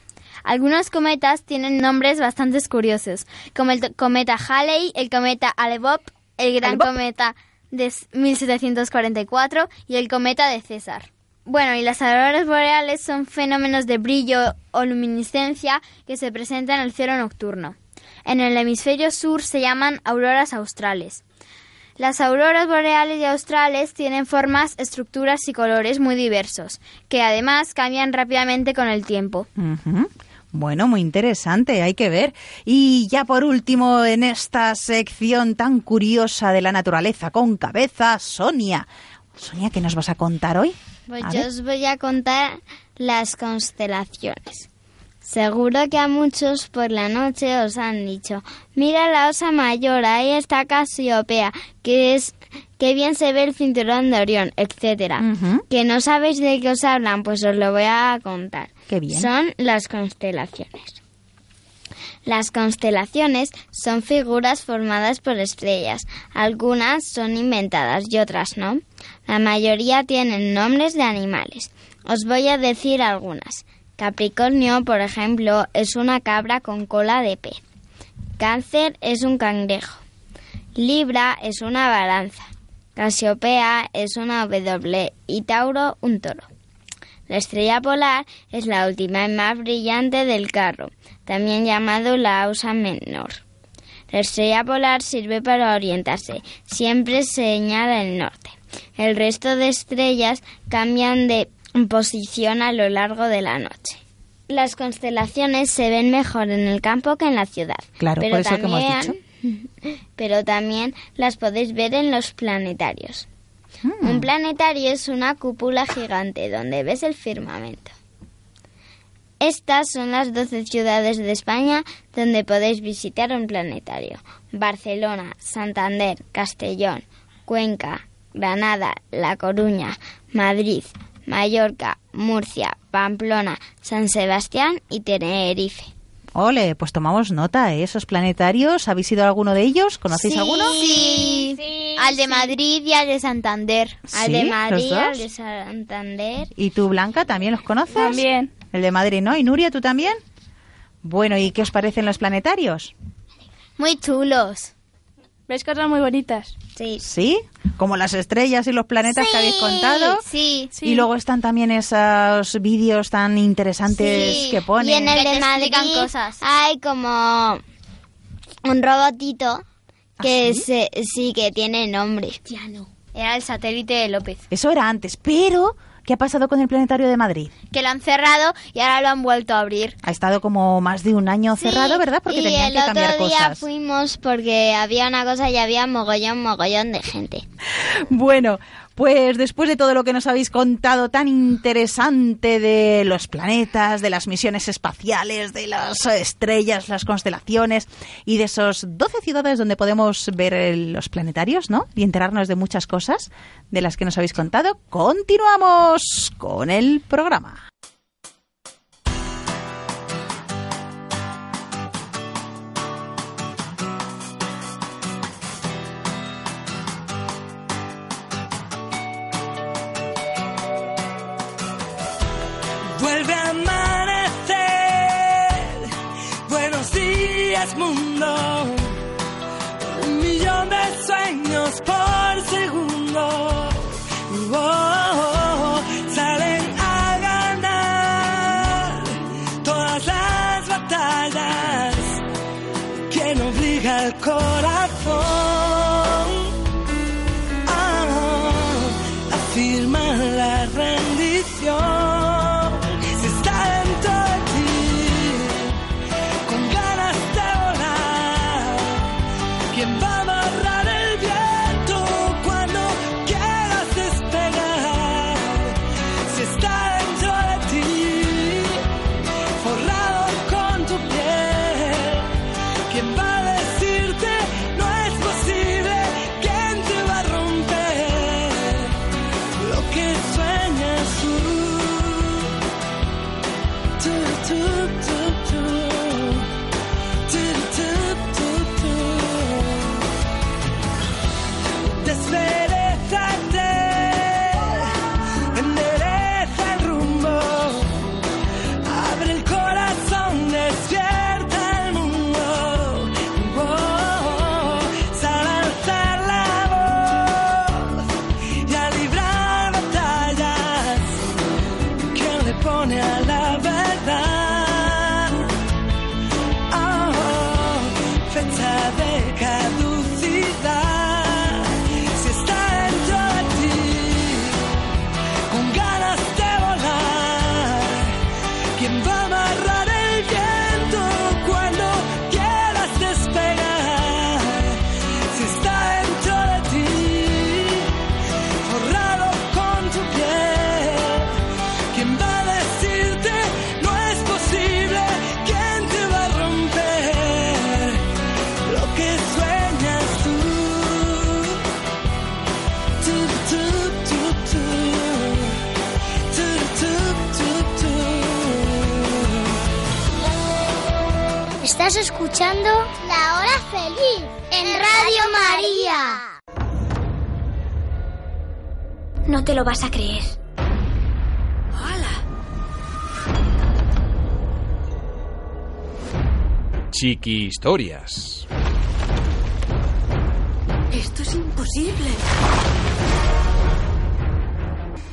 Algunos cometas tienen nombres bastante curiosos, como el cometa Halley, el cometa Alebop, el gran Alebop. cometa de s- 1744 y el cometa de César. Bueno, y las auroras boreales son fenómenos de brillo o luminiscencia que se presentan en el cielo nocturno. En el hemisferio sur se llaman auroras australes. Las auroras boreales y australes tienen formas, estructuras y colores muy diversos, que además cambian rápidamente con el tiempo. Bueno, muy interesante, hay que ver. Y ya por último, en esta sección tan curiosa de la naturaleza con cabeza, Sonia. Sonia, ¿qué nos vas a contar hoy? Pues A yo ver. os voy a contar las constelaciones. Seguro que a muchos por la noche os han dicho, mira la osa mayor, ahí está Casiopea, que es que bien se ve el cinturón de Orión, etcétera. Que no sabéis de qué os hablan, pues os lo voy a contar. Qué bien. Son las constelaciones. Las constelaciones son figuras formadas por estrellas. Algunas son inventadas y otras no. La mayoría tienen nombres de animales. Os voy a decir algunas. Capricornio, por ejemplo, es una cabra con cola de pez. Cáncer es un cangrejo. Libra es una balanza. Casiopea es una W y Tauro un toro. La estrella polar es la última y más brillante del carro, también llamado la Ausa Menor. La estrella polar sirve para orientarse, siempre señala el norte. El resto de estrellas cambian de posición a lo largo de la noche. Las constelaciones se ven mejor en el campo que en la ciudad. Claro, pero por eso que hemos también- (laughs) Pero también las podéis ver en los planetarios. Mm. Un planetario es una cúpula gigante donde ves el firmamento. Estas son las 12 ciudades de España donde podéis visitar un planetario. Barcelona, Santander, Castellón, Cuenca, Granada, La Coruña, Madrid, Mallorca, Murcia, Pamplona, San Sebastián y Tenerife. Ole, pues tomamos nota, ¿eh? Esos planetarios, ¿habéis ido a alguno de ellos? ¿Conocéis alguno? Sí, al de Madrid y al de Santander. Al ¿Sí? de ¿Los Madrid y al de Santander. ¿Y tú, Blanca, también los conoces? También. El de Madrid, ¿no? ¿Y Nuria, tú también? Bueno, ¿y qué os parecen los planetarios? Muy chulos. ¿Veis cosas muy bonitas? Sí. ¿Sí? Como las estrellas y los planetas que habéis contado. Sí. Y luego están también esos vídeos tan interesantes Sí. que ponen. Y en el Que de Madrid cosas. hay como un robotito que ¿Ah, sí? se, sí que tiene nombre. Era el satélite de López. Eso era antes, pero ¿qué ha pasado con el planetario de Madrid? Que lo han cerrado y ahora lo han vuelto a abrir. Ha estado como más de un año cerrado, ¿verdad? Porque y tenían el que cambiar otro día cosas. fuimos porque había una cosa y había mogollón, mogollón de gente. (laughs) Bueno, pues después de todo lo que nos habéis contado tan interesante de los planetas, de las misiones espaciales, de las estrellas, las constelaciones y de esos 12 ciudades donde podemos ver eh, los planetarios, ¿no? Y enterarnos de muchas cosas de las que nos habéis contado, continuamos con el programa. Escuchando La Hora Feliz en Radio María. No te lo vas a creer. Chiqui Historias. Esto es imposible.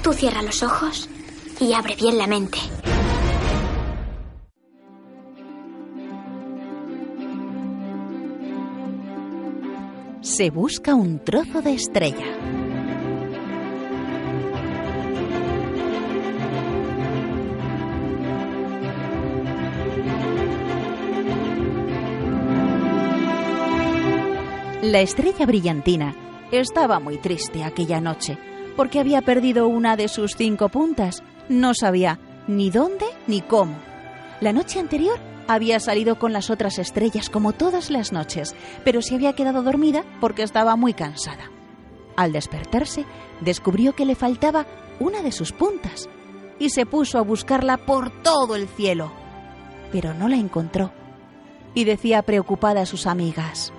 Tú cierra los ojos y abre bien la mente. Se busca un trozo de estrella. La estrella brillantina estaba muy triste aquella noche porque había perdido una de sus cinco puntas. No sabía ni dónde ni cómo. La noche anterior había salido con las otras estrellas como todas las noches, pero se había quedado dormida porque estaba muy cansada. Al despertarse, descubrió que le faltaba una de sus puntas y se puso a buscarla por todo el cielo. Pero no la encontró y decía preocupada a sus amigas.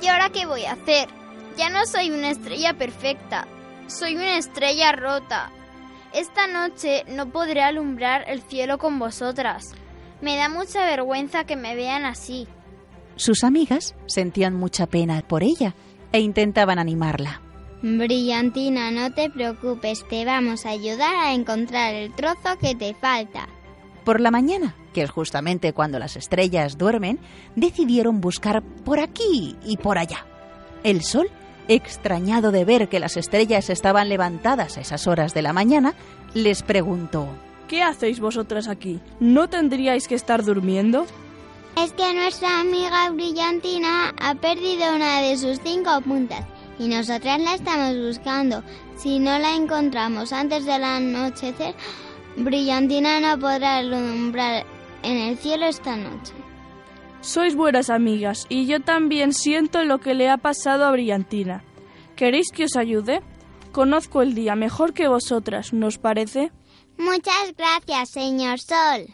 ¿Y ahora qué voy a hacer? Ya no soy una estrella perfecta, soy una estrella rota. Esta noche no podré alumbrar el cielo con vosotras. Me da mucha vergüenza que me vean así. Sus amigas sentían mucha pena por ella e intentaban animarla. Brillantina, no te preocupes, te vamos a ayudar a encontrar el trozo que te falta. Por la mañana, que es justamente cuando las estrellas duermen, decidieron buscar por aquí y por allá. El sol, extrañado de ver que las estrellas estaban levantadas a esas horas de la mañana, les preguntó ¿Qué hacéis vosotras aquí? ¿No tendríais que estar durmiendo? Es que nuestra amiga Brillantina ha perdido una de sus cinco puntas y nosotras la estamos buscando. Si no la encontramos antes del anochecer, Brillantina no podrá alumbrar en el cielo esta noche. Sois buenas amigas y yo también siento lo que le ha pasado a Brillantina. ¿Queréis que os ayude? Conozco el día mejor que vosotras, ¿nos parece? Muchas gracias, señor Sol.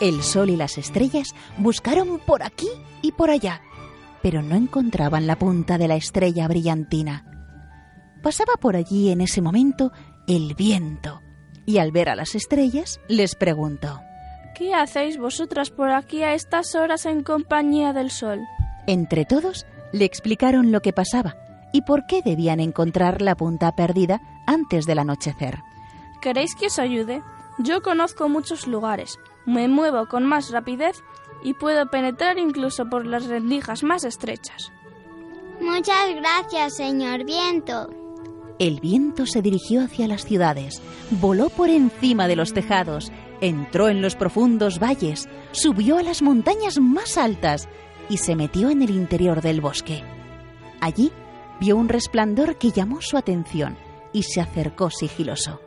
El sol y las estrellas buscaron por aquí y por allá, pero no encontraban la punta de la estrella brillantina. Pasaba por allí en ese momento el viento, y al ver a las estrellas les preguntó ¿Qué hacéis vosotras por aquí a estas horas en compañía del sol? Entre todos le explicaron lo que pasaba y por qué debían encontrar la punta perdida antes del anochecer. ¿Queréis que os ayude? Yo conozco muchos lugares, me muevo con más rapidez y puedo penetrar incluso por las rendijas más estrechas. Muchas gracias, señor viento. El viento se dirigió hacia las ciudades, voló por encima de los tejados, entró en los profundos valles, subió a las montañas más altas y se metió en el interior del bosque. Allí vio un resplandor que llamó su atención y se acercó sigiloso.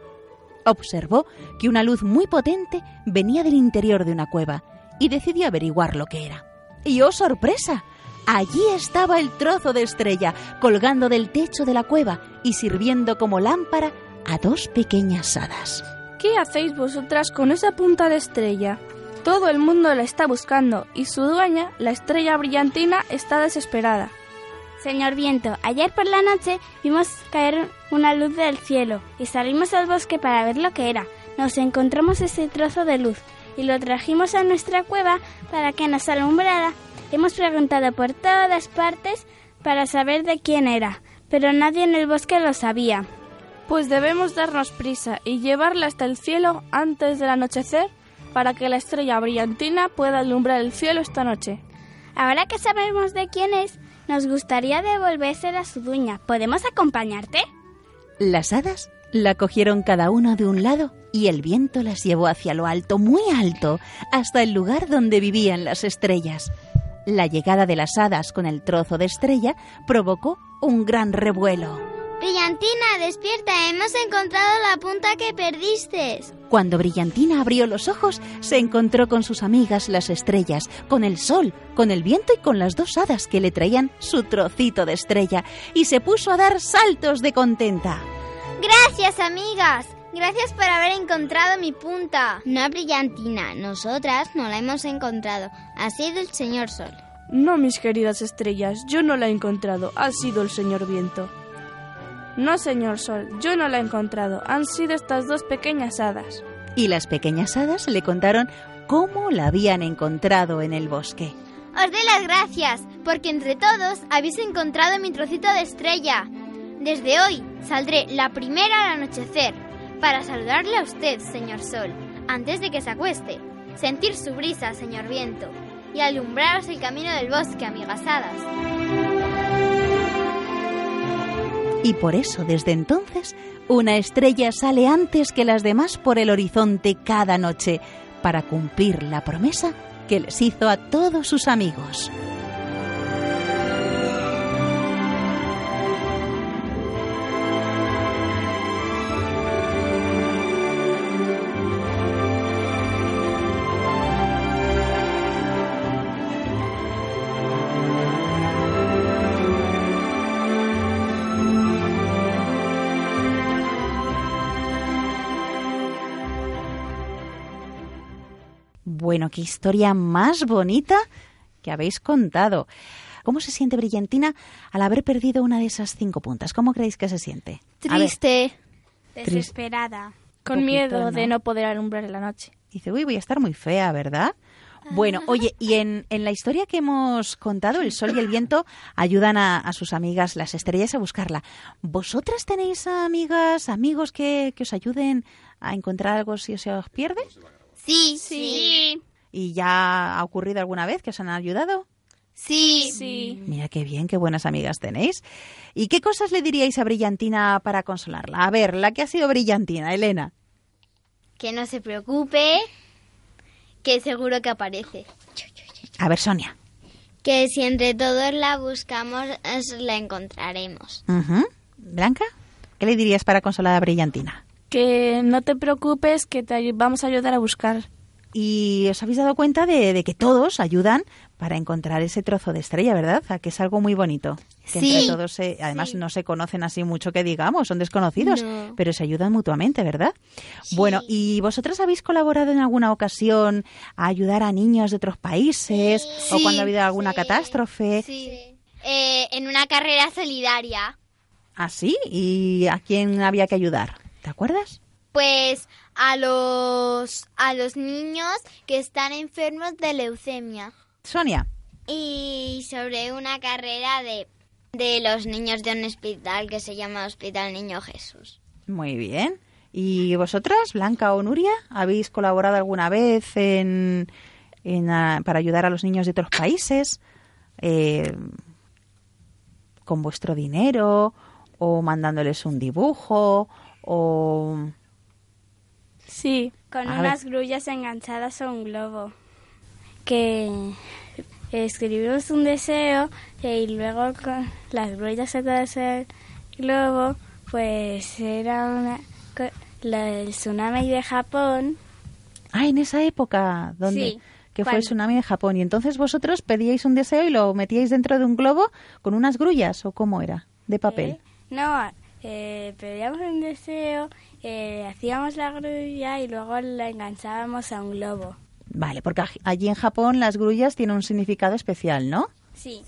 Observó que una luz muy potente venía del interior de una cueva y decidió averiguar lo que era. ¡Y oh sorpresa! Allí estaba el trozo de estrella colgando del techo de la cueva y sirviendo como lámpara a dos pequeñas hadas. ¿Qué hacéis vosotras con esa punta de estrella? Todo el mundo la está buscando y su dueña, la estrella brillantina, está desesperada. Señor viento, ayer por la noche vimos caer una luz del cielo y salimos al bosque para ver lo que era. Nos encontramos ese trozo de luz y lo trajimos a nuestra cueva para que nos alumbrara. Hemos preguntado por todas partes para saber de quién era, pero nadie en el bosque lo sabía. Pues debemos darnos prisa y llevarla hasta el cielo antes del anochecer para que la estrella brillantina pueda alumbrar el cielo esta noche. Ahora que sabemos de quién es, nos gustaría devolvérsela a su dueña. ¿Podemos acompañarte? Las hadas la cogieron cada una de un lado y el viento las llevó hacia lo alto, muy alto, hasta el lugar donde vivían las estrellas. La llegada de las hadas con el trozo de estrella provocó un gran revuelo. Brillantina, despierta, hemos encontrado la punta que perdiste. Cuando Brillantina abrió los ojos, se encontró con sus amigas las estrellas, con el sol, con el viento y con las dos hadas que le traían su trocito de estrella, y se puso a dar saltos de contenta. Gracias, amigas. Gracias por haber encontrado mi punta. No, Brillantina, nosotras no la hemos encontrado. Ha sido el señor Sol. No, mis queridas estrellas, yo no la he encontrado. Ha sido el señor Viento. No, señor Sol, yo no la he encontrado. Han sido estas dos pequeñas hadas. Y las pequeñas hadas le contaron cómo la habían encontrado en el bosque. Os doy las gracias, porque entre todos habéis encontrado mi trocito de estrella. Desde hoy saldré la primera al anochecer para saludarle a usted, señor Sol, antes de que se acueste, sentir su brisa, señor Viento, y alumbraros el camino del bosque, amigas hadas. Y por eso, desde entonces, una estrella sale antes que las demás por el horizonte cada noche, para cumplir la promesa que les hizo a todos sus amigos. Bueno, qué historia más bonita que habéis contado. ¿Cómo se siente Brillantina al haber perdido una de esas cinco puntas? ¿Cómo creéis que se siente? Triste. Desesperada. Con poquito, miedo ¿no? de no poder alumbrar en la noche. dice, uy, voy a estar muy fea, ¿verdad? Bueno, oye, y en, en la historia que hemos contado, el sol y el viento ayudan a, a sus amigas, las estrellas, a buscarla. ¿Vosotras tenéis amigas, amigos que, que os ayuden a encontrar algo si se os pierde? Sí, Sí. ¿Y ya ha ocurrido alguna vez que os han ayudado? Sí. Sí. Mira qué bien, qué buenas amigas tenéis. ¿Y qué cosas le diríais a Brillantina para consolarla? A ver, la que ha sido Brillantina, Elena. Que no se preocupe, que seguro que aparece. A ver, Sonia. Que si entre todos la buscamos, la encontraremos. Blanca, ¿qué le dirías para consolar a Brillantina? Que no te preocupes, que te vamos a ayudar a buscar. Y os habéis dado cuenta de, de que todos ayudan para encontrar ese trozo de estrella, ¿verdad? A que es algo muy bonito. Que Sí. entre todos, se- además, no se conocen así mucho que digamos, son desconocidos, No. pero se ayudan mutuamente, ¿verdad? Bueno, ¿y vosotras habéis colaborado en alguna ocasión a ayudar a niños de otros países o Sí. cuando ha habido alguna catástrofe? Sí. Eh, en una carrera solidaria. ¿Ah, sí? ¿Y a quién había que ayudar? ¿Te acuerdas? Pues a los a los niños que están enfermos de leucemia. Sonia. Y sobre una carrera de de los niños de un hospital que se llama Hospital Niño Jesús. Muy bien. ¿Y vosotras, Blanca o Nuria, habéis colaborado alguna vez en, en, para ayudar a los niños de otros países? Eh, con vuestro dinero o mandándoles un dibujo o Sí, Con A unas grullas enganchadas a un globo. Que escribimos un deseo y luego con las grullas atadas al globo, pues era una, la del tsunami de Japón. Ah, en esa época, donde Sí, que fue el tsunami de Japón. Y entonces vosotros pedíais un deseo y lo metíais dentro de un globo con unas grullas o cómo era, de papel. No, eh, pedíamos un deseo, eh, hacíamos la grulla y luego la enganchábamos a un globo. Vale, porque allí en Japón las grullas tienen un significado especial, ¿no? Sí.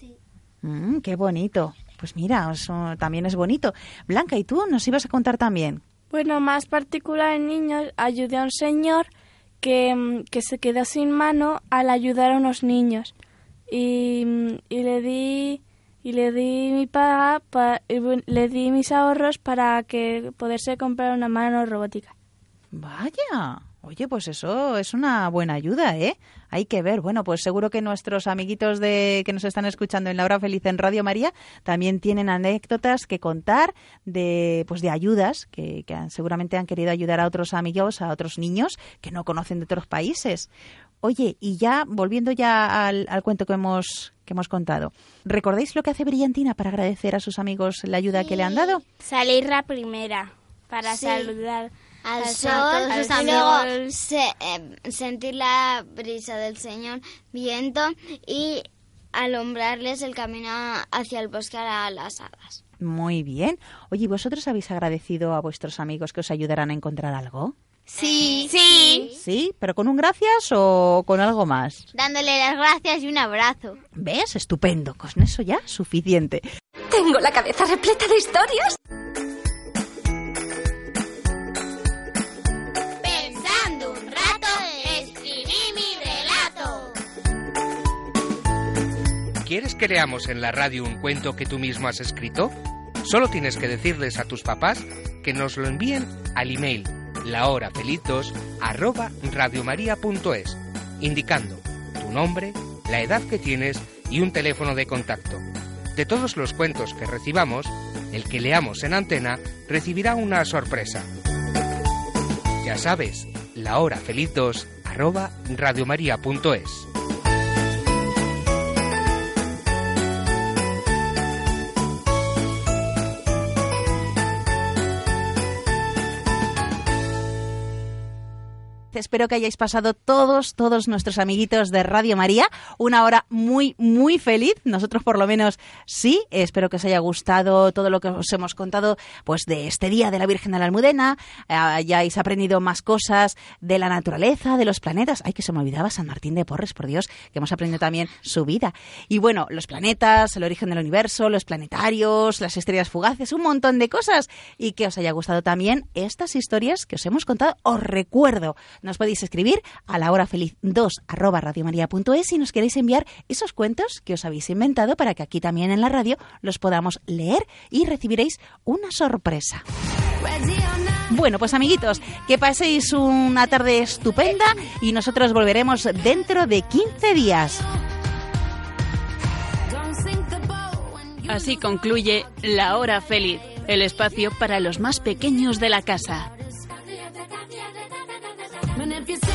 Mm, qué bonito. Pues mira, eso también es bonito. Blanca, ¿y tú nos ibas a contar también? Bueno, más particular en niños, ayudé a un señor que, mm, que se quedó sin mano al ayudar a unos niños. Y, mm, y le di y le di mi pa- le di mis ahorros para que poderse comprar una mano robótica. Vaya. Oye, pues eso es una buena ayuda, ¿eh? Hay que ver. Bueno, pues seguro que nuestros amiguitos de que nos están escuchando en La Hora Feliz en Radio María también tienen anécdotas que contar de pues de ayudas que, que han- seguramente han querido ayudar a otros amigos, a otros niños que no conocen de otros países. Oye, y ya volviendo ya al, al cuento que hemos que hemos contado, ¿recordáis lo que hace Brillantina para agradecer a sus amigos la ayuda que le han dado? Salir la primera para Sí. saludar Al al sol, al sol. luego se- eh, sentir la brisa del Señor, viento y alumbrarles el camino hacia el bosque a las hadas. Muy bien. Oye, ¿y ¿vosotros habéis agradecido a vuestros amigos que os ayudaran a encontrar algo? Sí, sí, ¿Sí? ¿Pero con un gracias o con algo más? dándole las gracias y un abrazo. ¿Ves? Estupendo. Con eso ya suficiente. Tengo la cabeza repleta de historias. Pensando un rato, escribí mi relato. ¿Quieres que leamos en la radio un cuento que tú mismo has escrito? Solo tienes que decirles a tus papás que nos lo envíen al email lahorafeliz2 arroba radiomaria.es, indicando tu nombre, la edad que tienes y un teléfono de contacto. De todos los cuentos que recibamos, el que leamos en antena recibirá una sorpresa. Ya sabes, lahorafeliz2 arroba radiomaria.es. Espero que hayáis pasado todos, todos nuestros amiguitos de Radio María una hora muy, muy feliz. Nosotros por lo menos sí. Espero que os haya gustado todo lo que os hemos contado pues de este día de la Virgen de la Almudena. Hayáis aprendido más cosas de la naturaleza, de los planetas. Ay, que se me olvidaba San Martín de Porres, por Dios, que hemos aprendido también su vida. Y bueno, los planetas, el origen del universo, los planetarios, las estrellas fugaces, un montón de cosas. Y que os haya gustado también estas historias que os hemos contado. Os recuerdo, nos podéis escribir a la hora feliz 2 arroba radiomaria.es si nos queréis enviar esos cuentos que os habéis inventado para que aquí también en la radio los podamos leer y recibiréis una sorpresa. Bueno, pues amiguitos, que paséis una tarde estupenda y nosotros volveremos dentro de 15 días. Así concluye La Hora Feliz, el espacio para los más pequeños de la casa. And if you